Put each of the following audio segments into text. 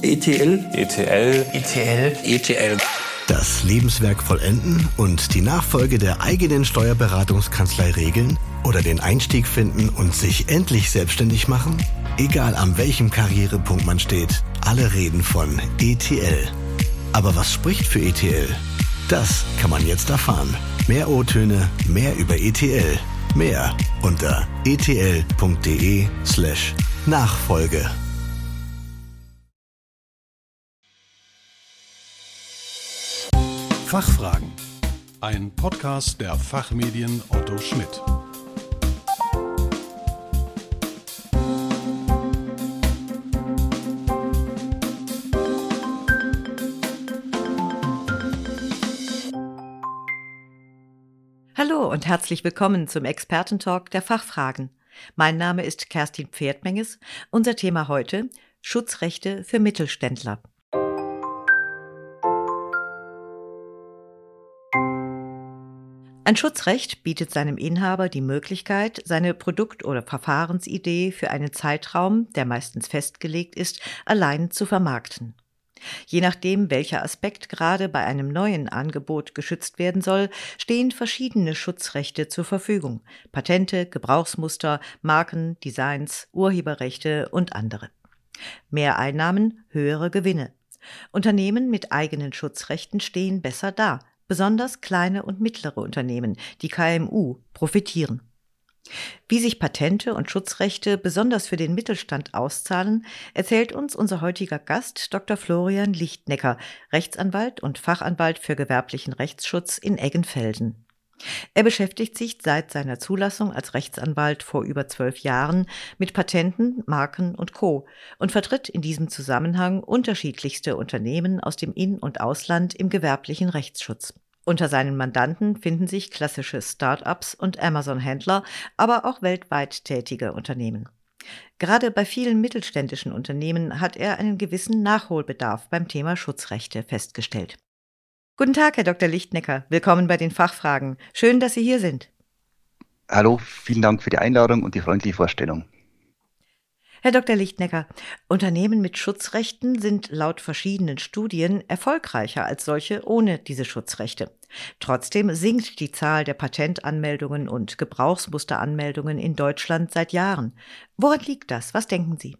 ETL. ETL. ETL. ETL. Das Lebenswerk vollenden und die Nachfolge der eigenen Steuerberatungskanzlei regeln oder den Einstieg finden und sich endlich selbstständig machen? Egal an welchem Karrierepunkt man steht, alle reden von ETL. Aber was spricht für ETL? Das kann man jetzt erfahren. Mehr O-Töne, mehr über ETL. Mehr unter etl.de slash Nachfolge. Fachfragen. Ein Podcast der Fachmedien Otto Schmidt. Hallo und herzlich willkommen zum Expertentalk der Fachfragen. Mein Name ist Kerstin Pferdmenges. Unser Thema heute Schutzrechte für Mittelständler. Ein Schutzrecht bietet seinem Inhaber die Möglichkeit, seine Produkt- oder Verfahrensidee für einen Zeitraum, der meistens festgelegt ist, allein zu vermarkten. Je nachdem, welcher Aspekt gerade bei einem neuen Angebot geschützt werden soll, stehen verschiedene Schutzrechte zur Verfügung. Patente, Gebrauchsmuster, Marken, Designs, Urheberrechte und andere. Mehr Einnahmen, höhere Gewinne. Unternehmen mit eigenen Schutzrechten stehen besser da, Besonders kleine und mittlere Unternehmen, die KMU, profitieren. Wie sich Patente und Schutzrechte besonders für den Mittelstand auszahlen, erzählt uns unser heutiger Gast Dr. Florian Lichtnecker, Rechtsanwalt und Fachanwalt für gewerblichen Rechtsschutz in Eggenfelden. Er beschäftigt sich seit seiner Zulassung als Rechtsanwalt vor über zwölf Jahren mit Patenten, Marken und Co. und vertritt in diesem Zusammenhang unterschiedlichste Unternehmen aus dem In- und Ausland im gewerblichen Rechtsschutz. Unter seinen Mandanten finden sich klassische Start-ups und Amazon-Händler, aber auch weltweit tätige Unternehmen. Gerade bei vielen mittelständischen Unternehmen hat er einen gewissen Nachholbedarf beim Thema Schutzrechte festgestellt. Guten Tag, Herr Dr. Lichtnecker. Willkommen bei den Fachfragen. Schön, dass Sie hier sind. Hallo, vielen Dank für die Einladung und die freundliche Vorstellung. Herr Dr. Lichtnecker, Unternehmen mit Schutzrechten sind laut verschiedenen Studien erfolgreicher als solche ohne diese Schutzrechte. Trotzdem sinkt die Zahl der Patentanmeldungen und Gebrauchsmusteranmeldungen in Deutschland seit Jahren. Woran liegt das? Was denken Sie?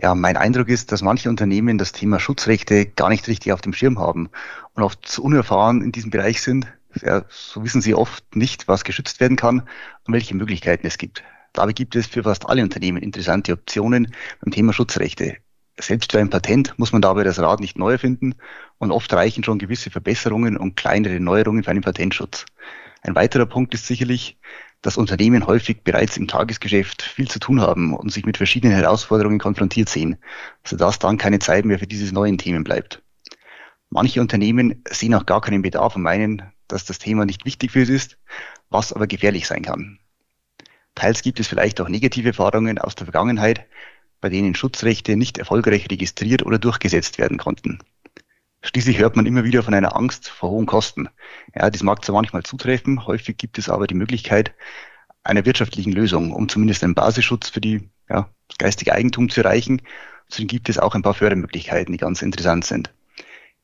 Ja, mein Eindruck ist, dass manche Unternehmen das Thema Schutzrechte gar nicht richtig auf dem Schirm haben und oft zu unerfahren in diesem Bereich sind. Ja, so wissen sie oft nicht, was geschützt werden kann und welche Möglichkeiten es gibt. Dabei gibt es für fast alle Unternehmen interessante Optionen beim Thema Schutzrechte. Selbst für ein Patent muss man dabei das Rad nicht neu erfinden und oft reichen schon gewisse Verbesserungen und kleinere Neuerungen für einen Patentschutz. Ein weiterer Punkt ist sicherlich, dass Unternehmen häufig bereits im Tagesgeschäft viel zu tun haben und sich mit verschiedenen Herausforderungen konfrontiert sehen, sodass dann keine Zeit mehr für diese neuen Themen bleibt. Manche Unternehmen sehen auch gar keinen Bedarf und meinen, dass das Thema nicht wichtig für sie ist, was aber gefährlich sein kann. Teils gibt es vielleicht auch negative Erfahrungen aus der Vergangenheit, bei denen Schutzrechte nicht erfolgreich registriert oder durchgesetzt werden konnten. Schließlich hört man immer wieder von einer Angst vor hohen Kosten. Ja, das mag zwar manchmal zutreffen, häufig gibt es aber die Möglichkeit einer wirtschaftlichen Lösung, um zumindest einen Basisschutz für die, ja, das geistige Eigentum zu erreichen. Zudem gibt es auch ein paar Fördermöglichkeiten, die ganz interessant sind.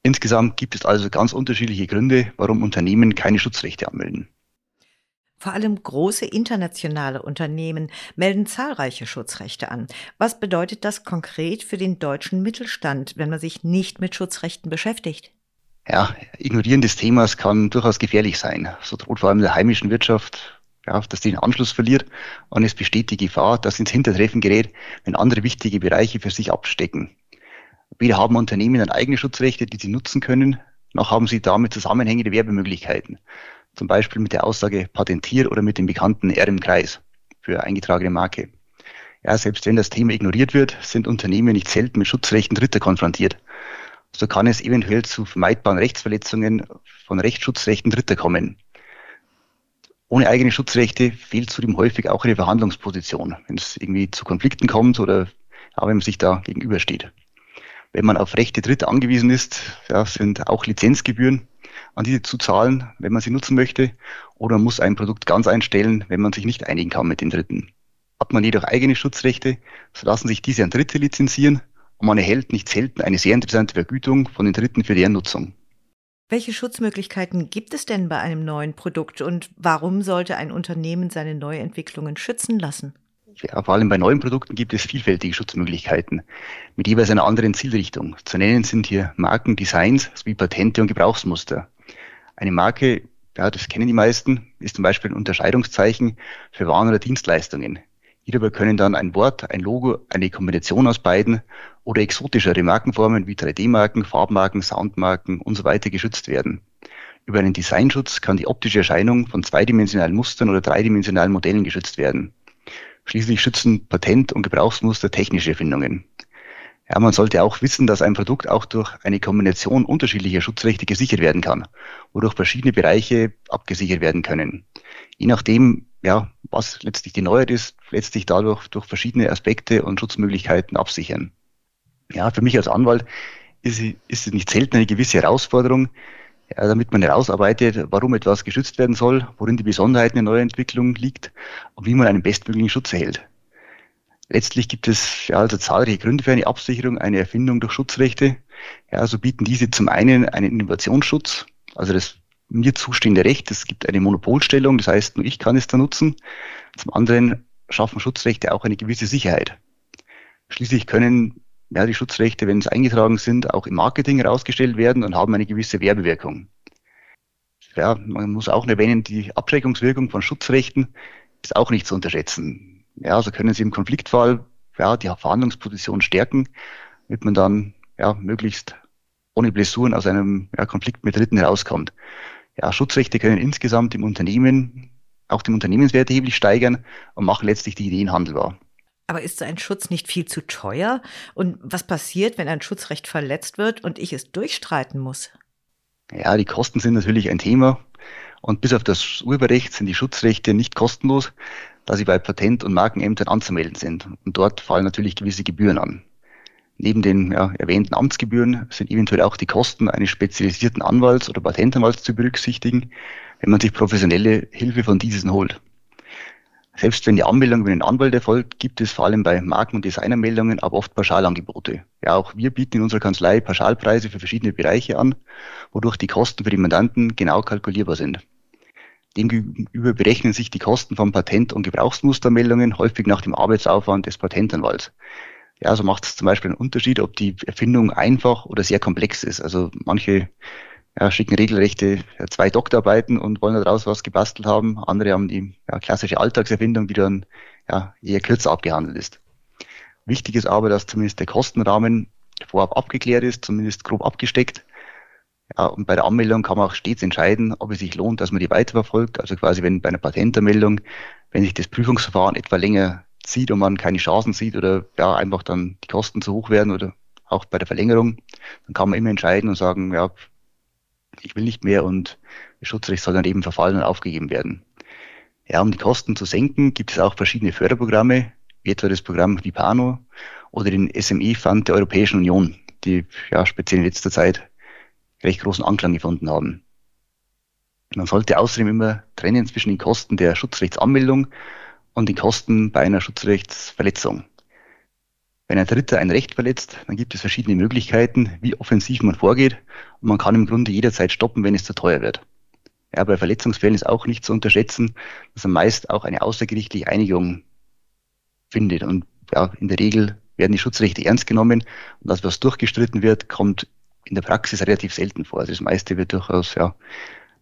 Insgesamt gibt es also ganz unterschiedliche Gründe, warum Unternehmen keine Schutzrechte anmelden. Vor allem große internationale Unternehmen melden zahlreiche Schutzrechte an. Was bedeutet das konkret für den deutschen Mittelstand, wenn man sich nicht mit Schutzrechten beschäftigt? Ja, Ignorieren des Themas kann durchaus gefährlich sein. So droht vor allem der heimischen Wirtschaft, ja, dass die den Anschluss verliert und es besteht die Gefahr, dass ins Hintertreffen gerät, wenn andere wichtige Bereiche für sich abstecken. Weder haben Unternehmen dann eigene Schutzrechte, die sie nutzen können, noch haben sie damit zusammenhängende Werbemöglichkeiten zum Beispiel mit der Aussage patentiert oder mit dem bekannten R im Kreis für eingetragene Marke. Ja, selbst wenn das Thema ignoriert wird, sind Unternehmen nicht selten mit Schutzrechten Dritter konfrontiert. So kann es eventuell zu vermeidbaren Rechtsverletzungen von Rechtsschutzrechten Dritter kommen. Ohne eigene Schutzrechte fehlt zudem häufig auch eine Verhandlungsposition, wenn es irgendwie zu Konflikten kommt oder ja, wenn man sich da gegenübersteht. Wenn man auf Rechte Dritter angewiesen ist, ja, sind auch Lizenzgebühren an diese zu zahlen, wenn man sie nutzen möchte, oder muss ein Produkt ganz einstellen, wenn man sich nicht einigen kann mit den Dritten. Hat man jedoch eigene Schutzrechte, so lassen sich diese an Dritte lizenzieren und man erhält nicht selten eine sehr interessante Vergütung von den Dritten für deren Nutzung. Welche Schutzmöglichkeiten gibt es denn bei einem neuen Produkt und warum sollte ein Unternehmen seine Neuentwicklungen schützen lassen? Ja, vor allem bei neuen Produkten gibt es vielfältige Schutzmöglichkeiten mit jeweils einer anderen Zielrichtung. Zu nennen sind hier Marken, Designs sowie Patente und Gebrauchsmuster. Eine Marke, ja, das kennen die meisten, ist zum Beispiel ein Unterscheidungszeichen für Waren oder Dienstleistungen. Hierbei können dann ein Wort, ein Logo, eine Kombination aus beiden oder exotischere Markenformen wie 3D-Marken, Farbmarken, Soundmarken und so weiter geschützt werden. Über einen Designschutz kann die optische Erscheinung von zweidimensionalen Mustern oder dreidimensionalen Modellen geschützt werden. Schließlich schützen Patent- und Gebrauchsmuster technische Erfindungen. Ja, man sollte auch wissen, dass ein Produkt auch durch eine Kombination unterschiedlicher Schutzrechte gesichert werden kann, wodurch verschiedene Bereiche abgesichert werden können. Je nachdem, ja, was letztlich die Neuheit ist, letztlich dadurch durch verschiedene Aspekte und Schutzmöglichkeiten absichern. Ja, für mich als Anwalt ist, ist es nicht selten eine gewisse Herausforderung, ja, damit man herausarbeitet, warum etwas geschützt werden soll, worin die Besonderheit einer Neuentwicklung liegt und wie man einen bestmöglichen Schutz erhält. Letztlich gibt es ja also zahlreiche Gründe für eine Absicherung einer Erfindung durch Schutzrechte. Ja, so bieten diese zum einen einen Innovationsschutz, also das mir zustehende Recht. Es gibt eine Monopolstellung, das heißt, nur ich kann es da nutzen. Zum anderen schaffen Schutzrechte auch eine gewisse Sicherheit. Schließlich können ja, die Schutzrechte, wenn sie eingetragen sind, auch im Marketing herausgestellt werden und haben eine gewisse Werbewirkung. Ja, man muss auch erwähnen, die Abschreckungswirkung von Schutzrechten ist auch nicht zu unterschätzen. Ja, so können sie im Konfliktfall ja, die Verhandlungsposition stärken, damit man dann ja, möglichst ohne Blessuren aus einem ja, Konflikt mit Dritten herauskommt. Ja, Schutzrechte können insgesamt im Unternehmen auch den Unternehmenswert erheblich steigern und machen letztlich die Ideen handelbar. Aber ist so ein Schutz nicht viel zu teuer? Und was passiert, wenn ein Schutzrecht verletzt wird und ich es durchstreiten muss? Ja, die Kosten sind natürlich ein Thema. Und bis auf das Urheberrecht sind die Schutzrechte nicht kostenlos, da sie bei Patent- und Markenämtern anzumelden sind. Und dort fallen natürlich gewisse Gebühren an. Neben den ja, erwähnten Amtsgebühren sind eventuell auch die Kosten eines spezialisierten Anwalts oder Patentanwalts zu berücksichtigen, wenn man sich professionelle Hilfe von diesen holt. Selbst wenn die Anmeldung über den Anwalt erfolgt, gibt es vor allem bei Marken- und Designermeldungen aber oft Pauschalangebote. Ja, auch wir bieten in unserer Kanzlei Pauschalpreise für verschiedene Bereiche an, wodurch die Kosten für die Mandanten genau kalkulierbar sind. Demgegenüber berechnen sich die Kosten von Patent- und Gebrauchsmustermeldungen häufig nach dem Arbeitsaufwand des Patentanwalts. Ja, so macht es zum Beispiel einen Unterschied, ob die Erfindung einfach oder sehr komplex ist. Also manche ja, schicken regelrechte zwei Doktorarbeiten und wollen daraus was gebastelt haben. Andere haben die ja, klassische Alltagserfindung, die dann ja, eher kürzer abgehandelt ist. Wichtig ist aber, dass zumindest der Kostenrahmen vorab abgeklärt ist, zumindest grob abgesteckt. Ja, und bei der Anmeldung kann man auch stets entscheiden, ob es sich lohnt, dass man die weiterverfolgt. Also quasi, wenn bei einer Patentanmeldung, wenn sich das Prüfungsverfahren etwa länger zieht und man keine Chancen sieht oder ja, einfach dann die Kosten zu hoch werden oder auch bei der Verlängerung, dann kann man immer entscheiden und sagen, ja, ich will nicht mehr und das Schutzrecht soll dann eben verfallen und aufgegeben werden. Ja, um die Kosten zu senken, gibt es auch verschiedene Förderprogramme, wie etwa das Programm Vipano oder den SME-Fund der Europäischen Union, die ja speziell in letzter Zeit recht großen Anklang gefunden haben. Man sollte außerdem immer trennen zwischen den Kosten der Schutzrechtsanmeldung und den Kosten bei einer Schutzrechtsverletzung. Wenn ein Dritter ein Recht verletzt, dann gibt es verschiedene Möglichkeiten, wie offensiv man vorgeht. Und man kann im Grunde jederzeit stoppen, wenn es zu teuer wird. Ja, bei Verletzungsfällen ist auch nicht zu unterschätzen, dass man meist auch eine außergerichtliche Einigung findet. Und ja, in der Regel werden die Schutzrechte ernst genommen und das, was durchgestritten wird, kommt in der Praxis relativ selten vor. Also das meiste wird durchaus, ja,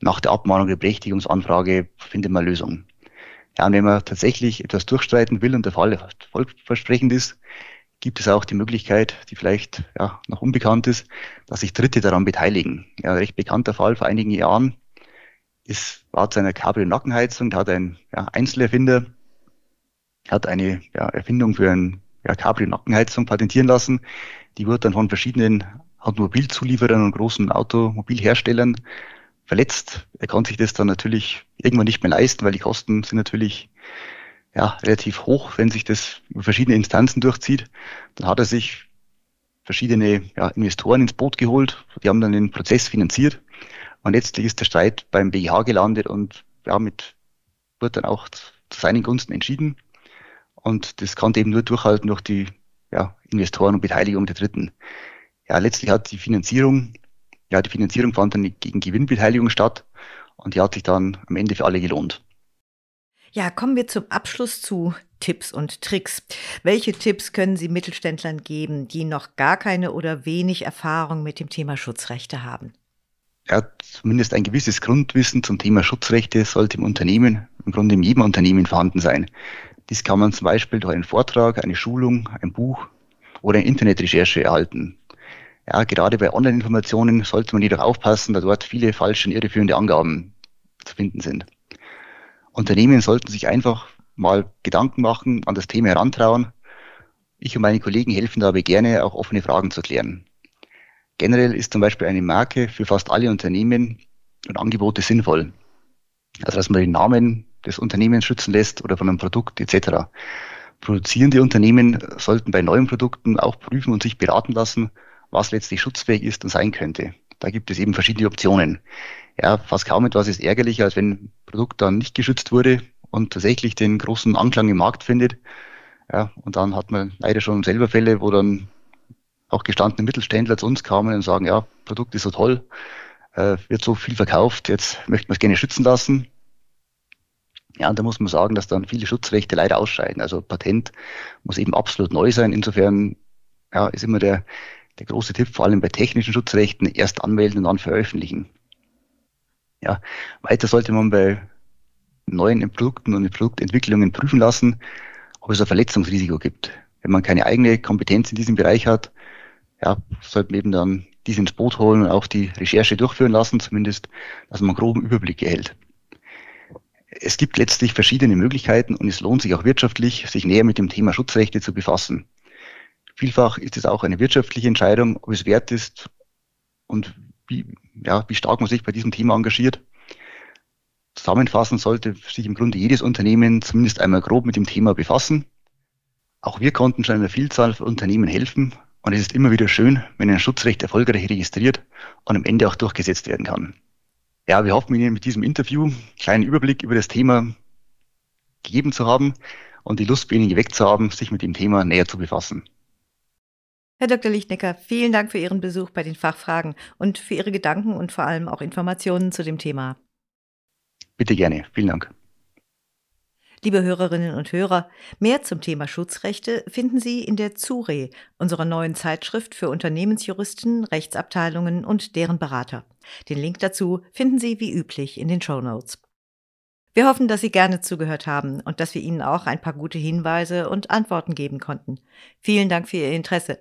nach der Abmahnung der Berechtigungsanfrage findet man Lösungen. Ja, und wenn man tatsächlich etwas durchstreiten will und der Fall vollversprechend ist, gibt es auch die Möglichkeit, die vielleicht ja, noch unbekannt ist, dass sich Dritte daran beteiligen. Ja, ein recht bekannter Fall vor einigen Jahren ist, war zu einer Cabrio-Nackenheizung, da hat ein ja, Einzelerfinder hat eine ja, Erfindung für ein ja, Cabrio-Nackenheizung patentieren lassen. Die wurde dann von verschiedenen Automobilzulieferern und großen Automobilherstellern verletzt. Er konnte sich das dann natürlich irgendwann nicht mehr leisten, weil die Kosten sind natürlich ja, relativ hoch, wenn sich das über verschiedene Instanzen durchzieht. Dann hat er sich verschiedene ja, Investoren ins Boot geholt, die haben dann den Prozess finanziert und letztlich ist der Streit beim BGH gelandet und ja, mit wird dann auch zu seinen Gunsten entschieden. Und das konnte eben nur durchhalten durch die ja, Investoren und Beteiligung der Dritten. Ja, letztlich hat die Finanzierung, ja, die Finanzierung fand dann gegen Gewinnbeteiligung statt und die hat sich dann am Ende für alle gelohnt. Ja, kommen wir zum Abschluss zu Tipps und Tricks. Welche Tipps können Sie Mittelständlern geben, die noch gar keine oder wenig Erfahrung mit dem Thema Schutzrechte haben? Ja, zumindest ein gewisses Grundwissen zum Thema Schutzrechte sollte im Unternehmen, im Grunde in jedem Unternehmen vorhanden sein. Dies kann man zum Beispiel durch einen Vortrag, eine Schulung, ein Buch oder eine Internetrecherche erhalten. Ja, gerade bei Online-Informationen sollte man jedoch aufpassen, da dort viele falsche und irreführende Angaben zu finden sind. Unternehmen sollten sich einfach mal Gedanken machen, an das Thema herantrauen. Ich und meine Kollegen helfen dabei gerne, auch offene Fragen zu klären. Generell ist zum Beispiel eine Marke für fast alle Unternehmen und Angebote sinnvoll. Also dass man den Namen des Unternehmens schützen lässt oder von einem Produkt etc. Produzierende Unternehmen sollten bei neuen Produkten auch prüfen und sich beraten lassen, was letztlich schutzfähig ist und sein könnte. Da gibt es eben verschiedene Optionen. Ja, fast kaum etwas ist ärgerlicher, als wenn ein Produkt dann nicht geschützt wurde und tatsächlich den großen Anklang im Markt findet. Ja, und dann hat man leider schon selber Fälle, wo dann auch gestandene Mittelständler zu uns kamen und sagen, ja, Produkt ist so toll, äh, wird so viel verkauft, jetzt möchten wir es gerne schützen lassen. Ja, und da muss man sagen, dass dann viele Schutzrechte leider ausscheiden. Also Patent muss eben absolut neu sein. Insofern ja, ist immer der, der große Tipp, vor allem bei technischen Schutzrechten, erst anmelden und dann veröffentlichen. Ja, weiter sollte man bei neuen Produkten und Produktentwicklungen prüfen lassen, ob es ein Verletzungsrisiko gibt. Wenn man keine eigene Kompetenz in diesem Bereich hat, ja, sollte man eben dann diese ins Boot holen und auch die Recherche durchführen lassen, zumindest, dass man einen groben Überblick erhält. Es gibt letztlich verschiedene Möglichkeiten und es lohnt sich auch wirtschaftlich, sich näher mit dem Thema Schutzrechte zu befassen. Vielfach ist es auch eine wirtschaftliche Entscheidung, ob es wert ist und wie, ja, wie stark man sich bei diesem Thema engagiert. Zusammenfassend sollte sich im Grunde jedes Unternehmen zumindest einmal grob mit dem Thema befassen. Auch wir konnten schon einer Vielzahl von Unternehmen helfen und es ist immer wieder schön, wenn ein Schutzrecht erfolgreich registriert und am Ende auch durchgesetzt werden kann. Ja, wir hoffen Ihnen mit diesem Interview einen kleinen Überblick über das Thema gegeben zu haben und die Lust bei Ihnen geweckt zu haben, sich mit dem Thema näher zu befassen. Herr Dr. Lichtnecker, vielen Dank für Ihren Besuch bei den Fachfragen und für Ihre Gedanken und vor allem auch Informationen zu dem Thema. Bitte gerne. Vielen Dank. Liebe Hörerinnen und Hörer, mehr zum Thema Schutzrechte finden Sie in der ZURE, unserer neuen Zeitschrift für Unternehmensjuristen, Rechtsabteilungen und deren Berater. Den Link dazu finden Sie wie üblich in den Show Notes. Wir hoffen, dass Sie gerne zugehört haben und dass wir Ihnen auch ein paar gute Hinweise und Antworten geben konnten. Vielen Dank für Ihr Interesse.